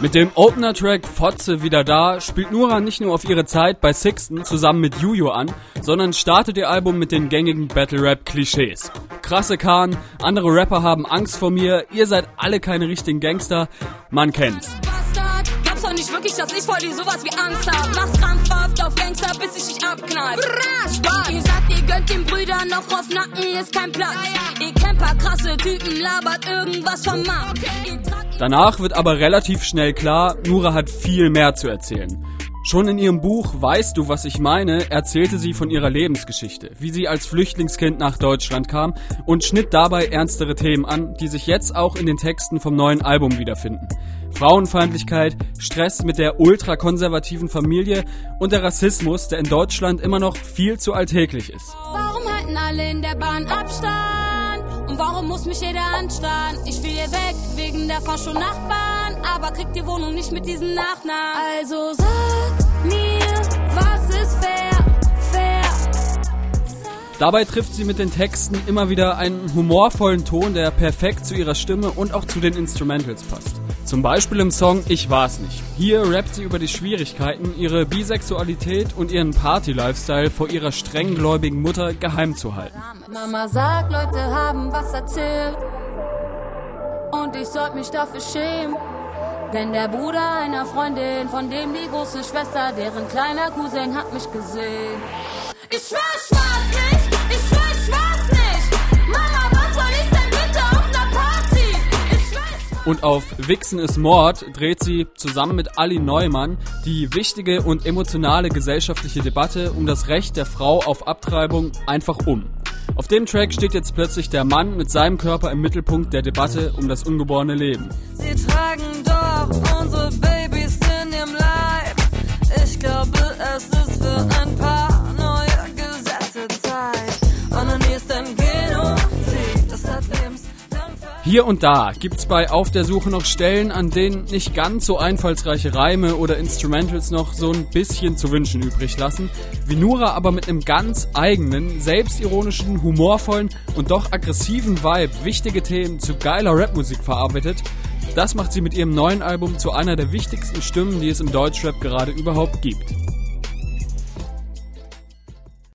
Mit dem Opener-Track Fotze wieder da spielt Nura nicht nur auf ihre Zeit bei Sixten zusammen mit Juju an, sondern startet ihr Album mit den gängigen Battle-Rap-Klischees. Krasse Kahn, andere Rapper haben Angst vor mir, ihr seid alle keine richtigen Gangster, man kennt's. Glaubst doch nicht wirklich, dass ich vor dir sowas wie Angst hab. Mach's auf Gangster, bis ich dich abknall. Gönnt den Brüdern noch auf Nacken, ist kein Platz. Ihr kennt krasse Typen, labert irgendwas vom Markt. Danach wird aber relativ schnell klar, Nura hat viel mehr zu erzählen. Schon in ihrem Buch Weißt du, was ich meine, erzählte sie von ihrer Lebensgeschichte, wie sie als Flüchtlingskind nach Deutschland kam und schnitt dabei ernstere Themen an, die sich jetzt auch in den Texten vom neuen Album wiederfinden. Frauenfeindlichkeit, Stress mit der ultrakonservativen Familie und der Rassismus, der in Deutschland immer noch viel zu alltäglich ist. Warum halten alle in der Bahn Abstand? Und warum muss mich jeder anstarren? Ich will hier weg, wegen der Fascho-Nachbarn. Aber kriegt die Wohnung nicht mit diesem Nachnamen. Also sag mir, was ist fair, fair? Dabei trifft sie mit den Texten immer wieder einen humorvollen Ton, der perfekt zu ihrer Stimme und auch zu den Instrumentals passt. Zum Beispiel im Song Ich war's nicht. Hier rappt sie über die Schwierigkeiten, ihre Bisexualität und ihren Party-Lifestyle vor ihrer strenggläubigen Mutter geheim zu halten. Mama sagt, Leute haben was erzählt. Und ich sollte mich dafür schämen. Denn der Bruder einer Freundin, von dem die große Schwester, deren kleiner Cousin hat mich gesehen. Ich war's nicht. Und auf Wichsen ist Mord dreht sie zusammen mit Ali Neumann die wichtige und emotionale gesellschaftliche Debatte um das Recht der Frau auf Abtreibung einfach um. Auf dem Track steht jetzt plötzlich der Mann mit seinem Körper im Mittelpunkt der Debatte um das ungeborene Leben. Sie tragen doch unsere Babys in ihrem Leib. Hier und da gibt's bei Auf der Suche noch Stellen, an denen nicht ganz so einfallsreiche Reime oder Instrumentals noch so ein bisschen zu wünschen übrig lassen, wie Nura aber mit einem ganz eigenen, selbstironischen, humorvollen und doch aggressiven Vibe wichtige Themen zu geiler Rapmusik verarbeitet. Das macht sie mit ihrem neuen Album zu einer der wichtigsten Stimmen, die es im Deutschrap gerade überhaupt gibt.